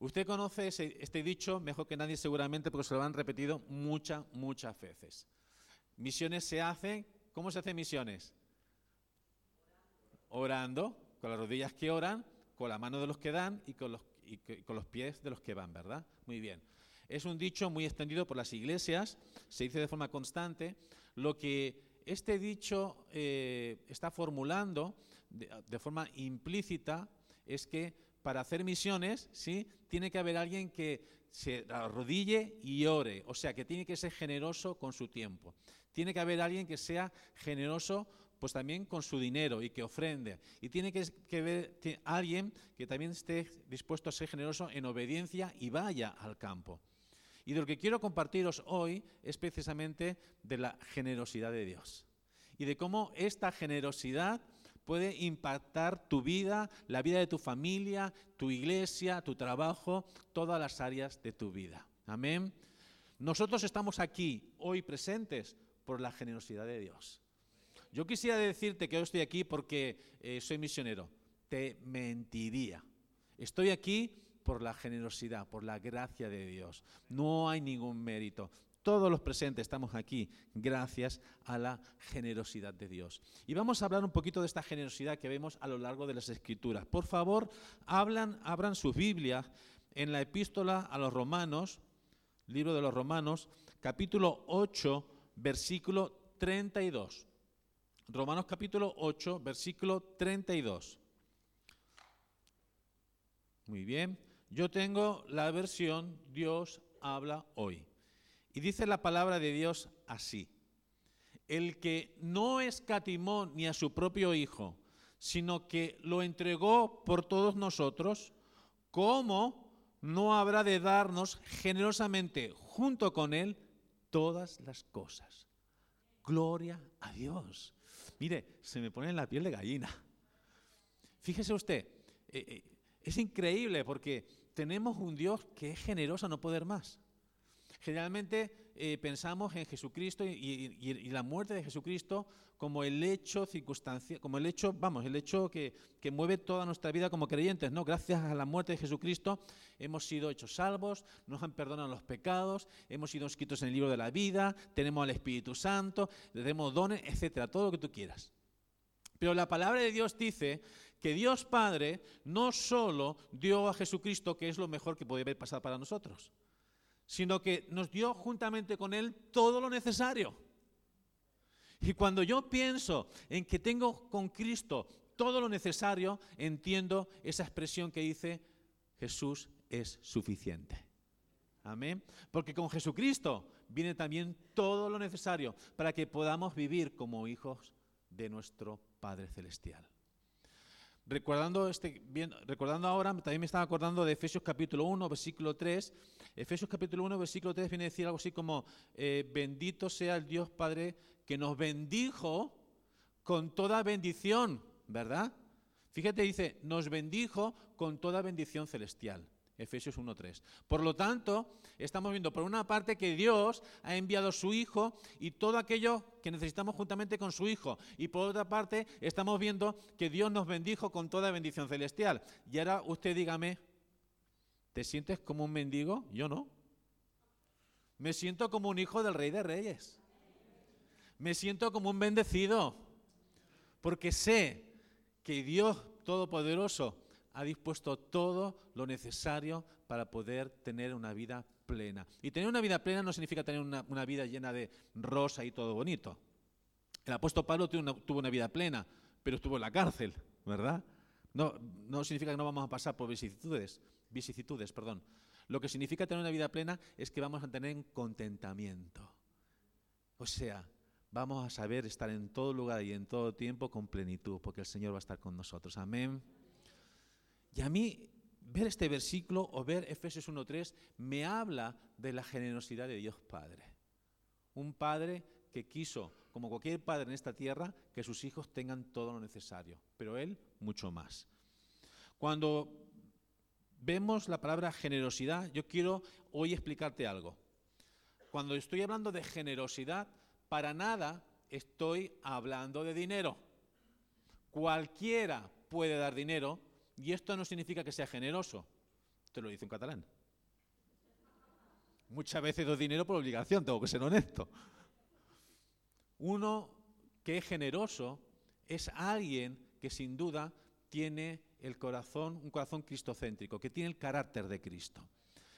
Usted conoce este dicho mejor que nadie seguramente porque se lo han repetido muchas, muchas veces. Misiones se hacen, ¿cómo se hacen misiones? Orando, con las rodillas que oran, con la mano de los que dan y con los, con los pies de los que van, ¿verdad? Muy bien. Es un dicho muy extendido por las iglesias, se dice de forma constante. Lo que este dicho eh, está formulando de, forma implícita es que para hacer misiones, ¿sí? Tiene que haber alguien que se arrodille y ore, o sea, que tiene que ser generoso con su tiempo. Tiene que haber alguien que sea generoso pues también con su dinero y que ofrende. Y tiene que, que ver alguien que también esté dispuesto a ser generoso en obediencia y vaya al campo. Y de lo que quiero compartiros hoy es precisamente de la generosidad de Dios. Y de cómo esta generosidad puede impactar tu vida, la vida de tu familia, tu iglesia, tu trabajo, todas las áreas de tu vida. Amén. Nosotros estamos aquí hoy presentes por la generosidad de Dios. Yo quisiera decirte que hoy estoy aquí porque eh, soy misionero. Te mentiría. Estoy aquí por la generosidad, por la gracia de Dios. No hay ningún mérito. Todos los presentes estamos aquí gracias a la generosidad de Dios. Y vamos a hablar un poquito de esta generosidad que vemos a lo largo de las Escrituras. Por favor, hablan, abran sus Biblias en la epístola a los Romanos, libro de los Romanos, capítulo 8, versículo 32. Romanos capítulo 8, versículo 32. Muy bien. Yo tengo la versión Dios habla hoy. Y dice la palabra de Dios así. El que no escatimó ni a su propio Hijo, sino que lo entregó por todos nosotros, ¿cómo no habrá de darnos generosamente junto con Él todas las cosas? Gloria a Dios. Mire, se me pone en la piel de gallina. Fíjese usted, eh, eh, es increíble porque tenemos un Dios que es generoso a no poder más. Generalmente eh, pensamos en Jesucristo y, la muerte de Jesucristo como el hecho circunstancia, como el hecho, vamos, el hecho que, mueve toda nuestra vida como creyentes, ¿no? Gracias a la muerte de Jesucristo hemos sido hechos salvos, nos han perdonado los pecados, hemos sido escritos en el libro de la vida, tenemos al Espíritu Santo, tenemos dones, etcétera, todo lo que tú quieras. Pero la palabra de Dios dice que Dios Padre no solo dio a Jesucristo, que es lo mejor que puede haber pasado para nosotros, sino que nos dio juntamente con Él todo lo necesario. Y cuando yo pienso en que tengo con Cristo todo lo necesario, entiendo esa expresión que dice, Jesús es suficiente. Amén. Porque con Jesucristo viene también todo lo necesario para que podamos vivir como hijos de nuestro Padre Celestial. Recordando, este, bien, recordando ahora, también me estaba acordando de Efesios capítulo 1, versículo 3. Efesios capítulo 1, versículo 3 viene a decir algo así como, eh, bendito sea el Dios Padre que nos bendijo con toda bendición, ¿verdad? Fíjate, dice, nos bendijo con toda bendición celestial. Efesios 1.3. Por lo tanto, estamos viendo por una parte que Dios ha enviado su Hijo y todo aquello que necesitamos juntamente con su Hijo. Y por otra parte, estamos viendo que Dios nos bendijo con toda bendición celestial. Y ahora usted dígame, ¿te sientes como un mendigo? Yo no. Me siento como un hijo del Rey de Reyes. Me siento como un bendecido. Porque sé que Dios Todopoderoso ha dispuesto todo lo necesario para poder tener una vida plena. Y tener una vida plena no significa tener una, vida llena de rosa y todo bonito. El apóstol Pablo tuvo una, vida plena, pero estuvo en la cárcel, ¿verdad? No, no significa que no vamos a pasar por vicisitudes, vicisitudes, perdón. Lo que significa tener una vida plena es que vamos a tener contentamiento. O sea, vamos a saber estar en todo lugar y en todo tiempo con plenitud, porque el Señor va a estar con nosotros. Amén. Y a mí ver este versículo o ver Efesios 1.3 me habla de la generosidad de Dios Padre. Un Padre que quiso, como cualquier padre en esta tierra, que sus hijos tengan todo lo necesario, pero Él mucho más. Cuando vemos la palabra generosidad, yo quiero hoy explicarte algo. Cuando estoy hablando de generosidad, para nada estoy hablando de dinero. Cualquiera puede dar dinero, y esto no significa que sea generoso. Te lo dice en catalán. Muchas veces doy dinero por obligación, tengo que ser honesto. Uno que es generoso es alguien que sin duda tiene el corazón, un corazón cristocéntrico, que tiene el carácter de Cristo,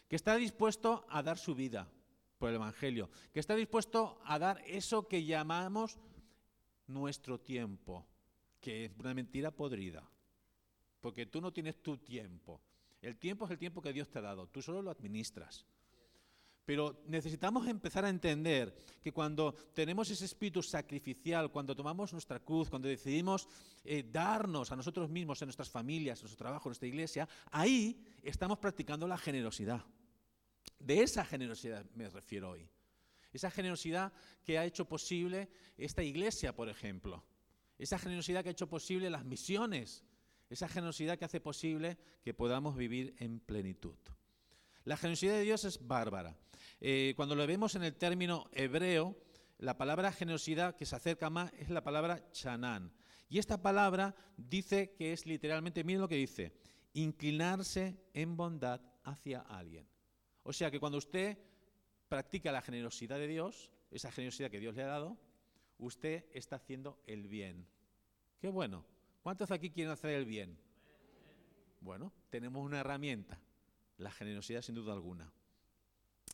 que está dispuesto a dar su vida por el Evangelio, que está dispuesto a dar eso que llamamos nuestro tiempo, que es una mentira podrida, porque tú no tienes tu tiempo. El tiempo es el tiempo que Dios te ha dado, tú solo lo administras. Pero necesitamos empezar a entender que cuando tenemos ese espíritu sacrificial, cuando tomamos nuestra cruz, cuando decidimos eh, darnos a nosotros mismos, en nuestras familias, en nuestro trabajo, en nuestra iglesia, ahí estamos practicando la generosidad. De esa generosidad me refiero hoy. Esa generosidad que ha hecho posible esta iglesia, por ejemplo. Esa generosidad que ha hecho posible las misiones. Esa generosidad que hace posible que podamos vivir en plenitud. La generosidad de Dios es bárbara. Eh, cuando lo vemos en el término hebreo, la palabra generosidad que se acerca más es la palabra chanán. Y esta palabra dice que es literalmente, miren lo que dice, inclinarse en bondad hacia alguien. O sea que cuando usted practica la generosidad de Dios, esa generosidad que Dios le ha dado, usted está haciendo el bien. Qué bueno. ¿Cuántos aquí quieren hacer el bien? Bueno, tenemos una herramienta, la generosidad sin duda alguna.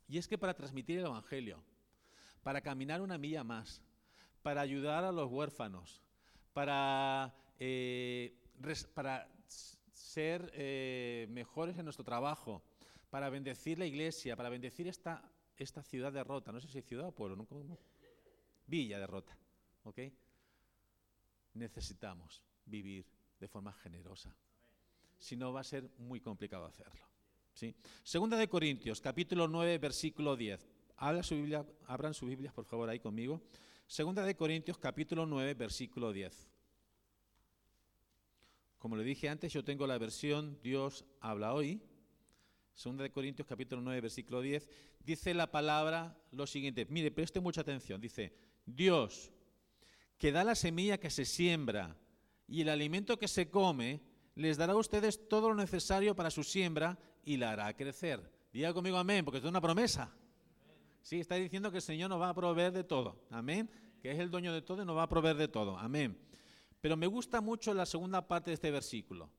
Y es que para transmitir el Evangelio, para caminar una milla más, para ayudar a los huérfanos, para, eh, ser eh, mejores en nuestro trabajo, para bendecir la iglesia, para bendecir esta, ciudad de Rota, no sé si ciudad o pueblo, ¿no? Villa de Rota, ¿ok? Necesitamos vivir de forma generosa. Si no, va a ser muy complicado hacerlo. Segunda de Corintios, capítulo 9, versículo 10. Habla su Biblia, abran su Biblia, por favor, ahí conmigo. Segunda de Corintios, capítulo 9, versículo 10. Como le dije antes, yo tengo la versión Dios habla hoy. Segunda de Corintios, capítulo 9, versículo 10. Dice la palabra lo siguiente. Mire, preste mucha atención. Dice, Dios, que da la semilla que se siembra y el alimento que se come, les dará a ustedes todo lo necesario para su siembra y la hará crecer. Diga conmigo amén, porque es una promesa. Sí, está diciendo que el Señor nos va a proveer de todo. Amén. Que es el dueño de todo y nos va a proveer de todo. Amén. Pero me gusta mucho la segunda parte de este versículo.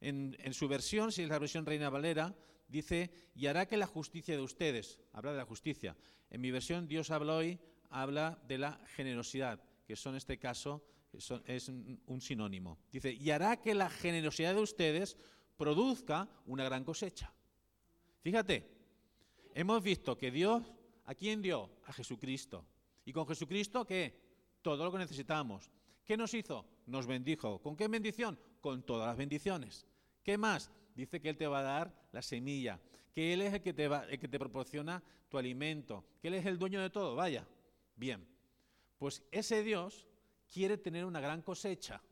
En, su versión, si es la versión Reina Valera, dice, y hará que la justicia de ustedes, habla de la justicia. En mi versión, Dios habla hoy, habla de la generosidad, que son en este caso es un sinónimo. Dice, y hará que la generosidad de ustedes produzca una gran cosecha. Fíjate, hemos visto que Dios, ¿a quién dio? A Jesucristo. Y con Jesucristo, ¿qué? Todo lo que necesitamos. ¿Qué nos hizo? Nos bendijo. ¿Con qué bendición? Con todas las bendiciones. ¿Qué más? Dice que Él te va a dar la semilla, que Él es el que te, va, el que te proporciona tu alimento, que Él es el dueño de todo. Vaya, bien. Pues ese Dios quiere tener una gran cosecha,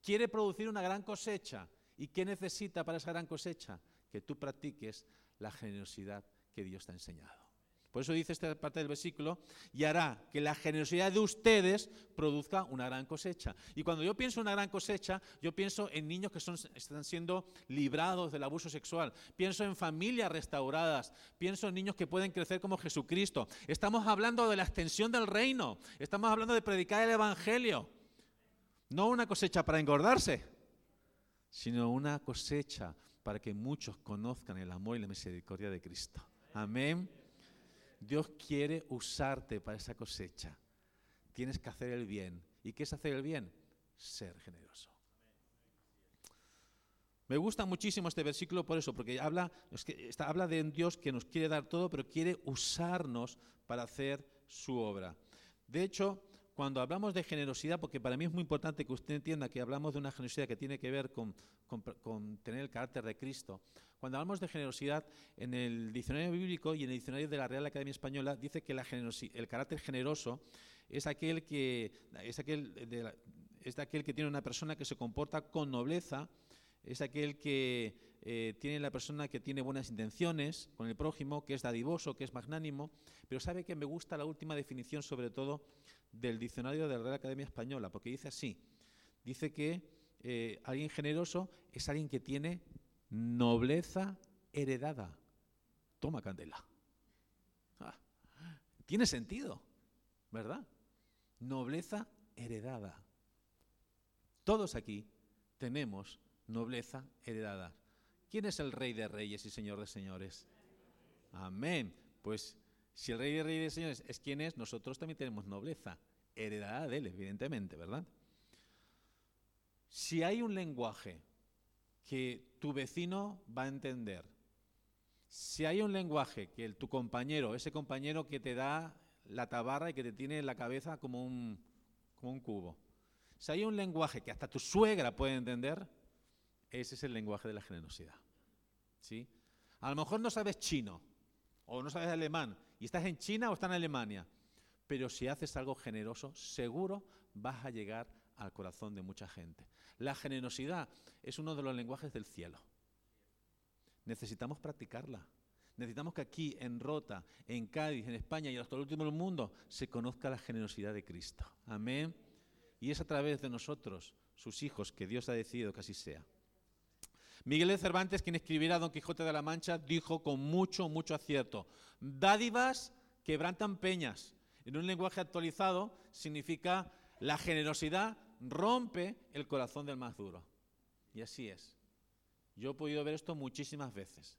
quiere producir una gran cosecha. ¿Y qué necesita para esa gran cosecha? Que tú practiques la generosidad que Dios te ha enseñado. Por eso dice esta parte del versículo, y hará que la generosidad de ustedes produzca una gran cosecha. Y cuando yo pienso en una gran cosecha, yo pienso en niños que están siendo librados del abuso sexual, pienso en familias restauradas, pienso en niños que pueden crecer como Jesucristo. Estamos hablando de la extensión del reino, estamos hablando de predicar el Evangelio, no una cosecha para engordarse sino una cosecha para que muchos conozcan el amor y la misericordia de Cristo. Amén. Dios quiere usarte para esa cosecha. Tienes que hacer el bien. ¿Y qué es hacer el bien? Ser generoso. Me gusta muchísimo este versículo por eso, porque habla, que habla de un Dios que nos quiere dar todo, pero quiere usarnos para hacer su obra. De hecho, cuando hablamos de generosidad, porque para mí es muy importante que usted entienda que hablamos de una generosidad que tiene que ver con, tener el carácter de Cristo, cuando hablamos de generosidad, en el diccionario bíblico y en el diccionario de la Real Academia Española dice que el carácter generoso es aquel que es aquel, es aquel que tiene una persona que se comporta con nobleza, es aquel que eh, tiene la persona que tiene buenas intenciones con el prójimo, que es dadivoso, que es magnánimo, pero sabe que me gusta la última definición sobre todo del diccionario de la Real Academia Española, porque dice así, dice que eh, alguien generoso es alguien que tiene nobleza heredada. Toma candela. Ah, tiene sentido, ¿verdad? Nobleza heredada. Todos aquí tenemos nobleza heredada. ¿Quién es el rey de reyes y señor de señores? Amén. Pues si el rey de reyes y señores es quien es, nosotros también tenemos nobleza heredada de él, evidentemente, ¿verdad? Si hay un lenguaje que tu vecino va a entender, si hay un lenguaje que el, tu compañero, ese compañero que te da la tabarra y que te tiene la cabeza como un, como un cubo, si hay un lenguaje que hasta tu suegra puede entender, ese es el lenguaje de la generosidad. ¿Sí? A lo mejor no sabes chino o no sabes alemán y estás en China o estás en Alemania, pero si haces algo generoso, seguro vas a llegar al corazón de mucha gente. La generosidad es uno de los lenguajes del cielo. Necesitamos practicarla. Necesitamos que aquí, en Rota, en Cádiz, en España y hasta el último del mundo, se conozca la generosidad de Cristo. Amén. Y es a través de nosotros, sus hijos, que Dios ha decidido que así sea. Miguel de Cervantes, quien escribiera Don Quijote de la Mancha, dijo con mucho, mucho acierto, dádivas quebrantan peñas. En un lenguaje actualizado significa la generosidad rompe el corazón del más duro. Y así es. Yo he podido ver esto muchísimas veces.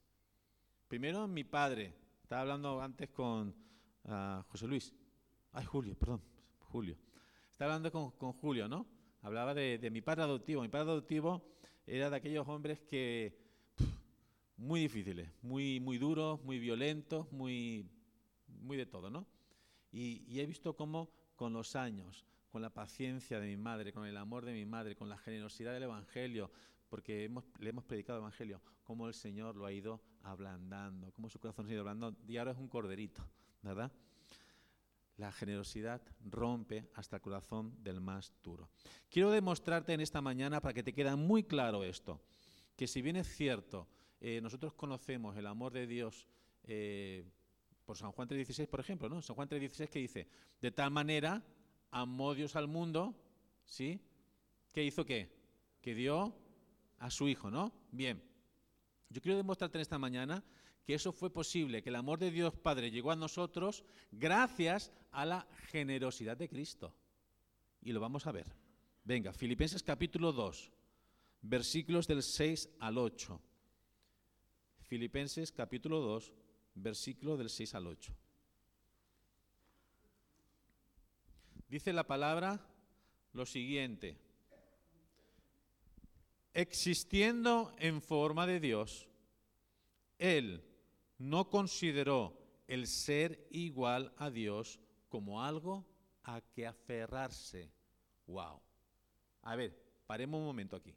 Primero mi padre, estaba hablando antes con ah, José Luis, ay Julio, perdón, Julio. Estaba hablando con, Julio, ¿no? Hablaba de, mi padre adoptivo. Mi padre adoptivo era de aquellos hombres que, muy difíciles, muy, muy duros, muy violentos, muy, muy de todo, ¿no? Y he visto cómo con los años, con la paciencia de mi madre, con el amor de mi madre, con la generosidad del Evangelio, porque le hemos predicado el Evangelio, cómo el Señor lo ha ido ablandando, cómo su corazón se ha ido ablandando, y ahora es un corderito, ¿verdad? La generosidad rompe hasta el corazón del más duro. Quiero demostrarte en esta mañana, para que te quede muy claro esto, que si bien es cierto, eh, nosotros conocemos el amor de Dios eh, por San Juan 3.16, por ejemplo, ¿no? San Juan 3.16 que dice, de tal manera amó Dios al mundo, ¿sí? ¿Qué hizo qué? Que dio a su Hijo, ¿no? Bien. Yo quiero demostrarte en esta mañana que eso fue posible, que el amor de Dios Padre llegó a nosotros gracias a la generosidad de Cristo. Y lo vamos a ver. Venga, Filipenses capítulo 2, versículos del 6 al 8. Filipenses capítulo 2, versículo del 6 al 8. Dice la palabra lo siguiente, existiendo en forma de Dios, Él no consideró el ser igual a Dios como algo a que aferrarse. ¡Wow! A ver, paremos un momento aquí.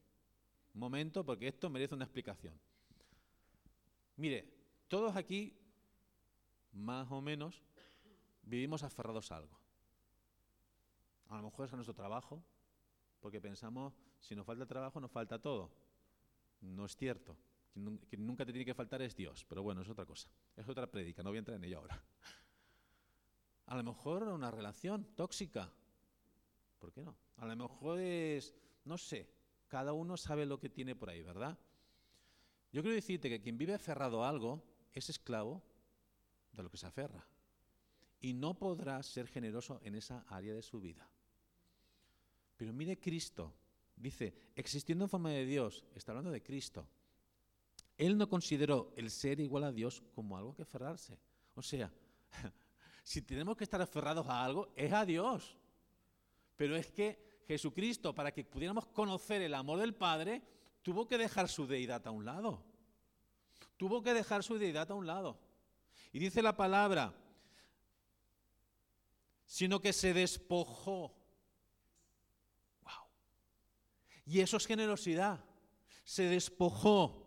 Un momento, porque esto merece una explicación. Mire, todos aquí, más o menos, vivimos aferrados a algo. A lo mejor es a nuestro trabajo, porque pensamos, si nos falta trabajo, nos falta todo. No es cierto. Quien nunca te tiene que faltar es Dios, pero bueno, es otra cosa. Es otra prédica, no voy a entrar en ella ahora. A lo mejor una relación tóxica. ¿Por qué no? A lo mejor es, no sé, cada uno sabe lo que tiene por ahí, ¿verdad? Yo quiero decirte que quien vive aferrado a algo es esclavo de lo que se aferra. Y no podrá ser generoso en esa área de su vida. Pero mire Cristo, dice, existiendo en forma de Dios, está hablando de Cristo. Él no consideró el ser igual a Dios como algo que aferrarse. O sea, si tenemos que estar aferrados a algo, es a Dios. Pero es que Jesucristo, para que pudiéramos conocer el amor del Padre, tuvo que dejar su deidad a un lado. Tuvo que dejar su deidad a un lado. Y dice la palabra, sino que se despojó y eso es generosidad. Se despojó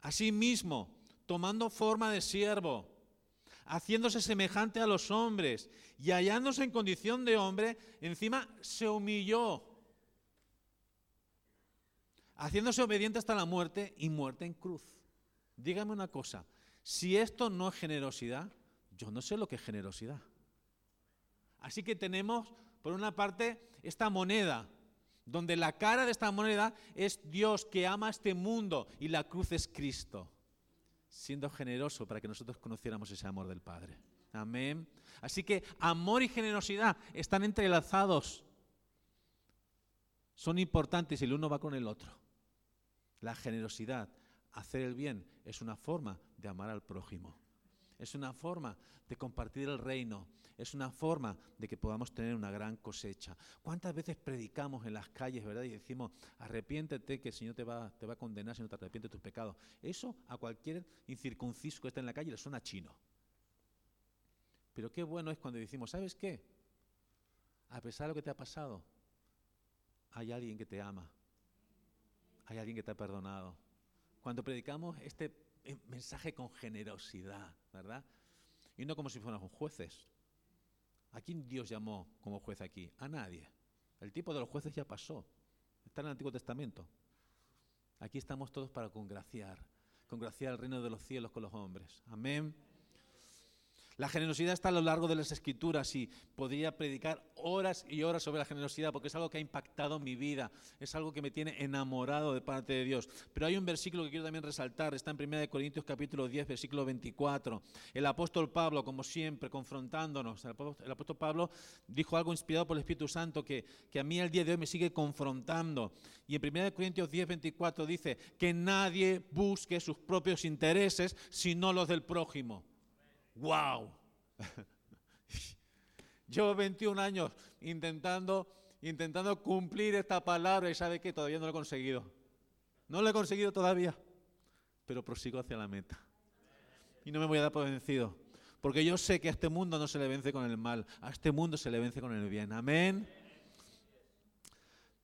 a sí mismo, tomando forma de siervo, haciéndose semejante a los hombres y hallándose en condición de hombre, encima se humilló, haciéndose obediente hasta la muerte y muerte en cruz. Dígame una cosa, si esto no es generosidad, yo no sé lo que es generosidad. Así que tenemos, por una parte, esta moneda donde la cara de esta moneda es Dios que ama este mundo y la cruz es Cristo, siendo generoso para que nosotros conociéramos ese amor del Padre. Amén. Así que amor y generosidad están entrelazados. Son importantes y el uno va con el otro. La generosidad, hacer el bien, es una forma de amar al prójimo. Es una forma de compartir el reino. Es una forma de que podamos tener una gran cosecha. ¿Cuántas veces predicamos en las calles, verdad? Y decimos, arrepiéntete que el Señor te va, te va a condenar si no te arrepientes de tus pecados. Eso a cualquier incircunciso que esté en la calle le suena chino. Pero qué bueno es cuando decimos, ¿sabes qué? A pesar de lo que te ha pasado, hay alguien que te ama. Hay alguien que te ha perdonado. Cuando predicamos este mensaje con generosidad, ¿verdad? Y no como si fuéramos jueces. ¿A quién Dios llamó como juez aquí? A nadie. El tipo de los jueces ya pasó. Está en el Antiguo Testamento. Aquí estamos todos para congraciar. Congraciar el reino de los cielos con los hombres. Amén. La generosidad está a lo largo de las escrituras y podría predicar horas y horas sobre la generosidad porque es algo que ha impactado mi vida, es algo que me tiene enamorado de parte de Dios. Pero hay un versículo que quiero también resaltar, está en 1 Corintios capítulo 10, versículo 24. El apóstol Pablo, como siempre, confrontándonos, el apóstol Pablo dijo algo inspirado por el Espíritu Santo que, que a mí el día de hoy me sigue confrontando. Y en 1 Corintios 10, 24 dice que nadie busque sus propios intereses sino los del prójimo. ¡Wow! Yo 21 años intentando, intentando cumplir esta palabra y sabe que todavía no lo he conseguido. No lo he conseguido todavía, pero prosigo hacia la meta. Y no me voy a dar por vencido, porque yo sé que a este mundo no se le vence con el mal, a este mundo se le vence con el bien. Amén.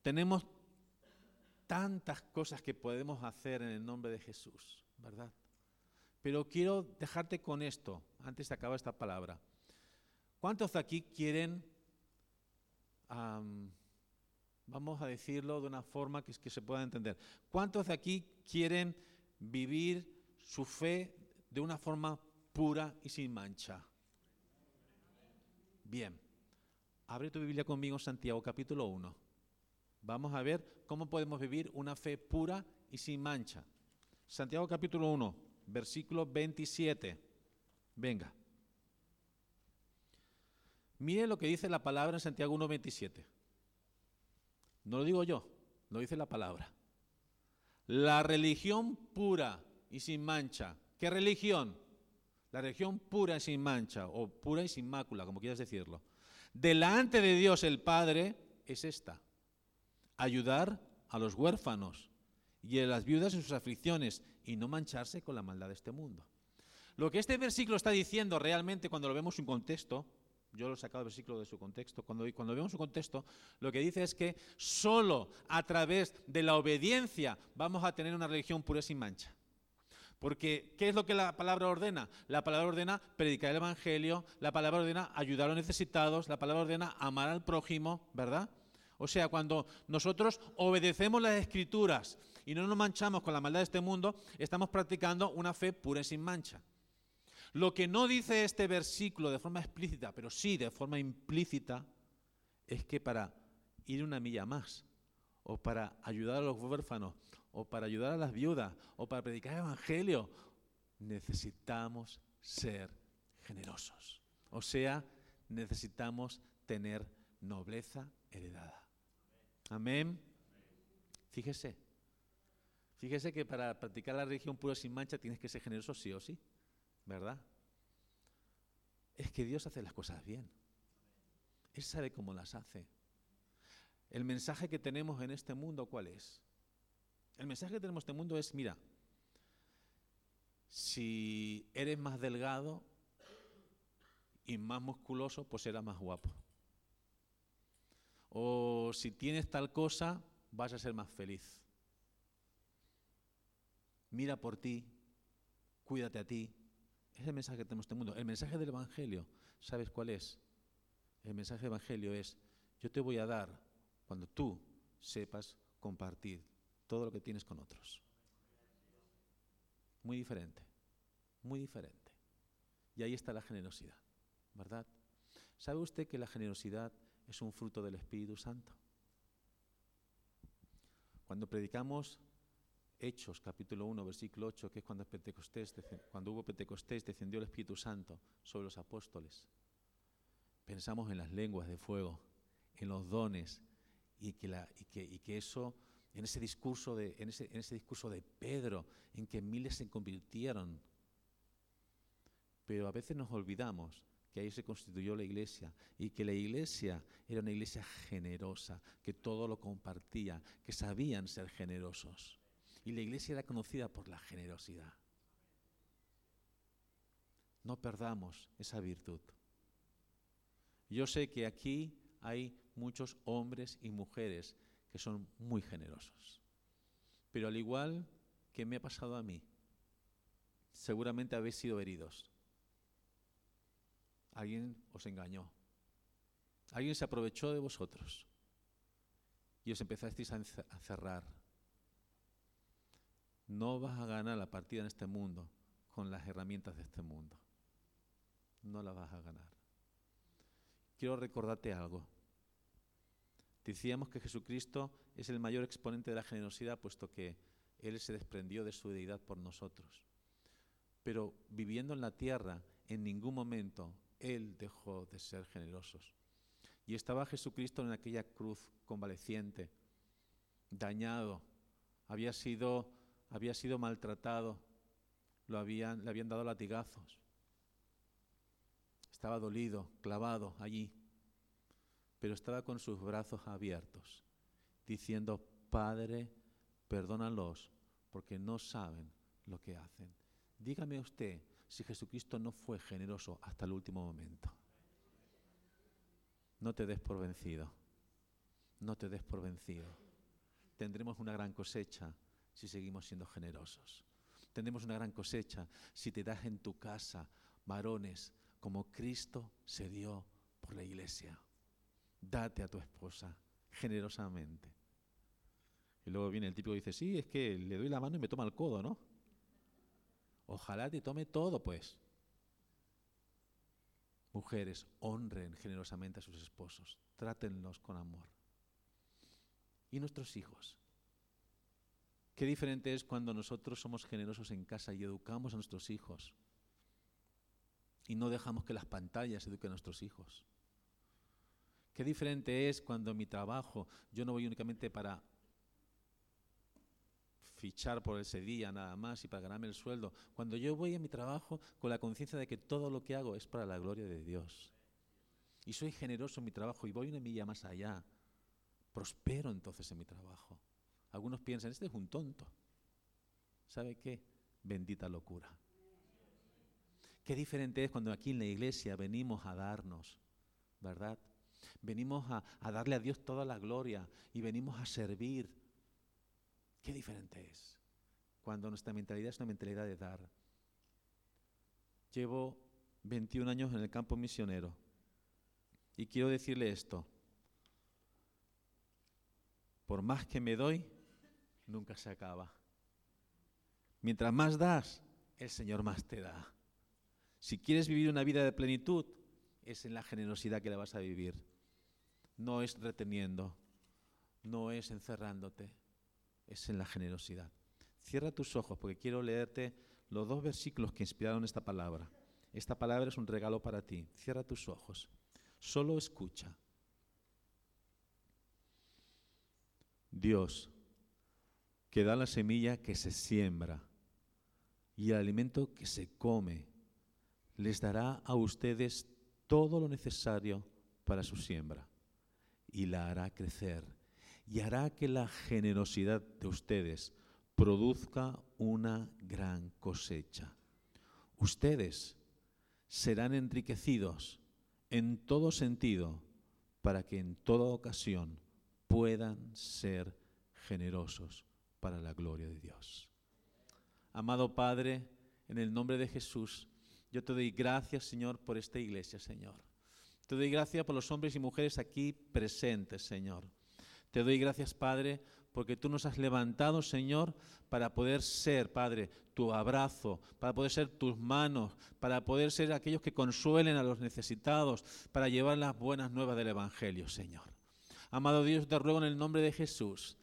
Tenemos tantas cosas que podemos hacer en el nombre de Jesús, ¿verdad? Pero quiero dejarte con esto, antes de acabar esta palabra. ¿Cuántos de aquí quieren, vamos a decirlo de una forma que, se pueda entender, cuántos de aquí quieren vivir su fe de una forma pura y sin mancha? Bien, abre tu Biblia conmigo Santiago capítulo 1. Vamos a ver cómo podemos vivir una fe pura y sin mancha. Santiago capítulo 1 versículo 27. Venga. Mire lo que dice la palabra en Santiago 1.27. No lo digo yo, lo dice la palabra. La religión pura y sin mancha. ¿Qué religión? La religión pura y sin mancha, o pura y sin mácula, como quieras decirlo. Delante de Dios el Padre es esta. Ayudar a los huérfanos y a las viudas en sus aflicciones y no mancharse con la maldad de este mundo. Lo que este versículo está diciendo realmente cuando lo vemos en contexto, yo lo he sacado el versículo de su contexto, cuando, cuando vemos su contexto, lo que dice es que solo a través de la obediencia vamos a tener una religión pura y sin mancha. Porque, ¿qué es lo que la palabra ordena? La palabra ordena predicar el Evangelio, la palabra ordena ayudar a los necesitados, la palabra ordena amar al prójimo, ¿verdad? O sea, cuando nosotros obedecemos las escrituras y no nos manchamos con la maldad de este mundo, estamos practicando una fe pura y sin mancha. Lo que no dice este versículo de forma explícita, pero sí de forma implícita, es que para ir una milla más, o para ayudar a los huérfanos, o para ayudar a las viudas, o para predicar el Evangelio, necesitamos ser generosos. O sea, necesitamos tener nobleza heredada. Amén. Fíjese, Fíjese que para practicar la religión pura sin mancha tienes que ser generoso sí o sí, ¿verdad? Es que Dios hace las cosas bien. Él sabe cómo las hace. El mensaje que tenemos en este mundo, ¿cuál es? El mensaje que tenemos en este mundo es, mira, si eres más delgado y más musculoso, pues serás más guapo. O si tienes tal cosa, vas a ser más feliz mira por ti, cuídate a ti. Es el mensaje que tenemos en este mundo. El mensaje del Evangelio, ¿sabes cuál es? El mensaje del Evangelio es, yo te voy a dar cuando tú sepas compartir todo lo que tienes con otros. Muy diferente, muy diferente. Y ahí está la generosidad, ¿verdad? ¿Sabe usted que la generosidad es un fruto del Espíritu Santo? Cuando predicamos Hechos, capítulo 1, versículo 8, que es cuando, hubo Pentecostés, descendió el Espíritu Santo sobre los apóstoles. Pensamos en las lenguas de fuego, en los dones, y que, y y que eso, en ese, discurso de, en, ese, en ese discurso de Pedro, en que miles se convirtieron. Pero a veces nos olvidamos que ahí se constituyó la iglesia y que la iglesia era una iglesia generosa, que todo lo compartía, que sabían ser generosos. Y la iglesia era conocida por la generosidad. No perdamos esa virtud. Yo sé que aquí hay muchos hombres y mujeres que son muy generosos. Pero al igual que me ha pasado a mí, seguramente habéis sido heridos. Alguien os engañó. Alguien se aprovechó de vosotros y os empezasteis a cerrar. No vas a ganar la partida en este mundo con las herramientas de este mundo. No la vas a ganar. Quiero recordarte algo. Decíamos que Jesucristo es el mayor exponente de la generosidad, puesto que Él se desprendió de su deidad por nosotros. Pero viviendo en la tierra, en ningún momento Él dejó de ser generosos. Y estaba Jesucristo en aquella cruz convaleciente, dañado, había sido, había sido maltratado, lo habían, le habían dado latigazos, estaba dolido, clavado allí pero estaba con sus brazos abiertos, diciendo, Padre, perdónalos, porque no saben lo que hacen. Dígame usted si Jesucristo no fue generoso hasta el último momento. No te des por vencido, no te des por vencido. Tendremos una gran cosecha si seguimos siendo generosos. Tendremos una gran cosecha si te das en tu casa varones como Cristo se dio por la iglesia date a tu esposa generosamente. Y luego viene el tipo y dice, sí, es que le doy la mano y me toma el codo, ¿no? Ojalá te tome todo, pues. Mujeres, honren generosamente a sus esposos, trátenlos con amor. ¿Y nuestros hijos? Qué diferente es cuando nosotros somos generosos en casa y educamos a nuestros hijos y no dejamos que las pantallas eduquen a nuestros hijos. Qué diferente es cuando en mi trabajo yo no voy únicamente para fichar por ese día nada más y para ganarme el sueldo. Cuando yo voy a mi trabajo con la conciencia de que todo lo que hago es para la gloria de Dios. Y soy generoso en mi trabajo y voy una milla más allá. Prospero entonces en mi trabajo. Algunos piensan, este es un tonto. ¿Sabe qué? Bendita locura. Qué diferente es cuando aquí en la iglesia venimos a darnos, ¿verdad? Venimos a, darle a Dios toda la gloria y venimos a servir. Qué diferente es cuando nuestra mentalidad es una mentalidad de dar. Llevo 21 años en el campo misionero y quiero decirle esto. Por más que me doy, nunca se acaba. Mientras más das, el Señor más te da. Si quieres vivir una vida de plenitud, es en la generosidad que la vas a vivir no es reteniendo, no es encerrándote, es en la generosidad. Cierra tus ojos porque quiero leerte los dos versículos que inspiraron esta palabra. Esta palabra es un regalo para ti. Cierra tus ojos. Solo escucha. Dios, que da la semilla que se siembra y el alimento que se come, les dará a ustedes todo lo necesario para su siembra y la hará crecer y hará que la generosidad de ustedes produzca una gran cosecha. Ustedes serán enriquecidos en todo sentido para que en toda ocasión puedan ser generosos para la gloria de Dios. Amado Padre, en el nombre de Jesús, yo te doy gracias, Señor, por esta iglesia, Señor. Te doy gracias por los hombres y mujeres aquí presentes, Señor. Te doy gracias, Padre, porque tú nos has levantado, Señor, para poder ser, Padre, tu abrazo, para poder ser tus manos, para poder ser aquellos que consuelen a los necesitados, para llevar las buenas nuevas del Evangelio, Señor. Amado Dios, te ruego en el nombre de Jesús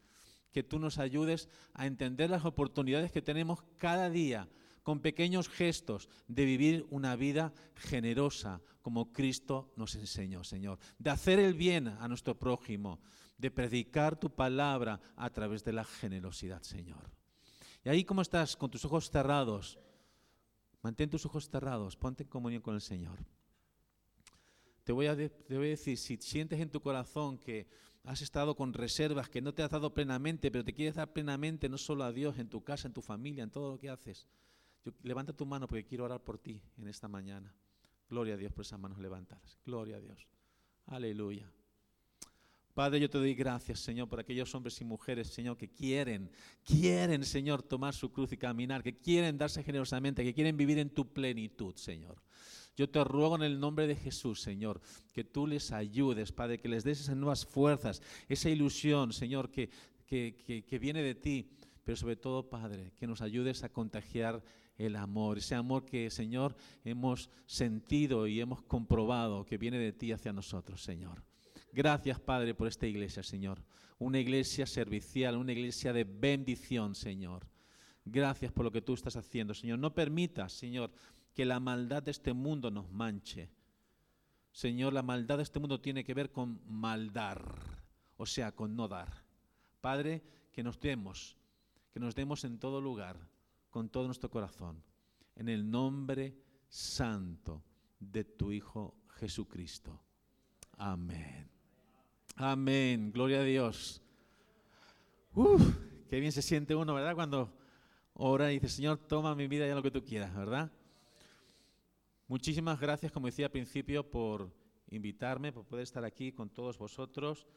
que tú nos ayudes a entender las oportunidades que tenemos cada día con pequeños gestos de vivir una vida generosa como Cristo nos enseñó, Señor, de hacer el bien a nuestro prójimo, de predicar tu palabra a través de la generosidad, Señor. Y ahí como estás, con tus ojos cerrados, mantén tus ojos cerrados, ponte en comunión con el Señor. Te voy, a te voy a decir, si sientes en tu corazón que has estado con reservas, que no te has dado plenamente, pero te quieres dar plenamente no solo a Dios, en tu casa, en tu familia, en todo lo que haces, levanta tu mano porque quiero orar por ti en esta mañana. Gloria a Dios por esas manos levantadas. Gloria a Dios. Aleluya. Padre, yo te doy gracias, Señor, por aquellos hombres y mujeres, Señor, que quieren, quieren, Señor, tomar su cruz y caminar, que quieren darse generosamente, que quieren vivir en tu plenitud, Señor. Yo te ruego en el nombre de Jesús, Señor, que tú les ayudes, Padre, que les des esas nuevas fuerzas, esa ilusión, Señor, que, que, que viene de ti, pero sobre todo, Padre, que nos ayudes a contagiar el amor, ese amor que, Señor, hemos sentido y hemos comprobado que viene de ti hacia nosotros, Señor. Gracias, Padre, por esta iglesia, Señor. Una iglesia servicial, una iglesia de bendición, Señor. Gracias por lo que tú estás haciendo, Señor. No permitas, Señor, que la maldad de este mundo nos manche. Señor, la maldad de este mundo tiene que ver con maldar, o sea, con no dar. Padre, que nos demos, que nos demos en todo lugar, con todo nuestro corazón, en el nombre santo de tu Hijo Jesucristo. Amén. Amén, gloria a Dios. Uf, qué bien se siente uno, ¿verdad? Cuando ora y dice, Señor, toma mi vida ya lo que tú quieras, ¿verdad? Muchísimas gracias, como decía al principio, por invitarme, por poder estar aquí con todos vosotros.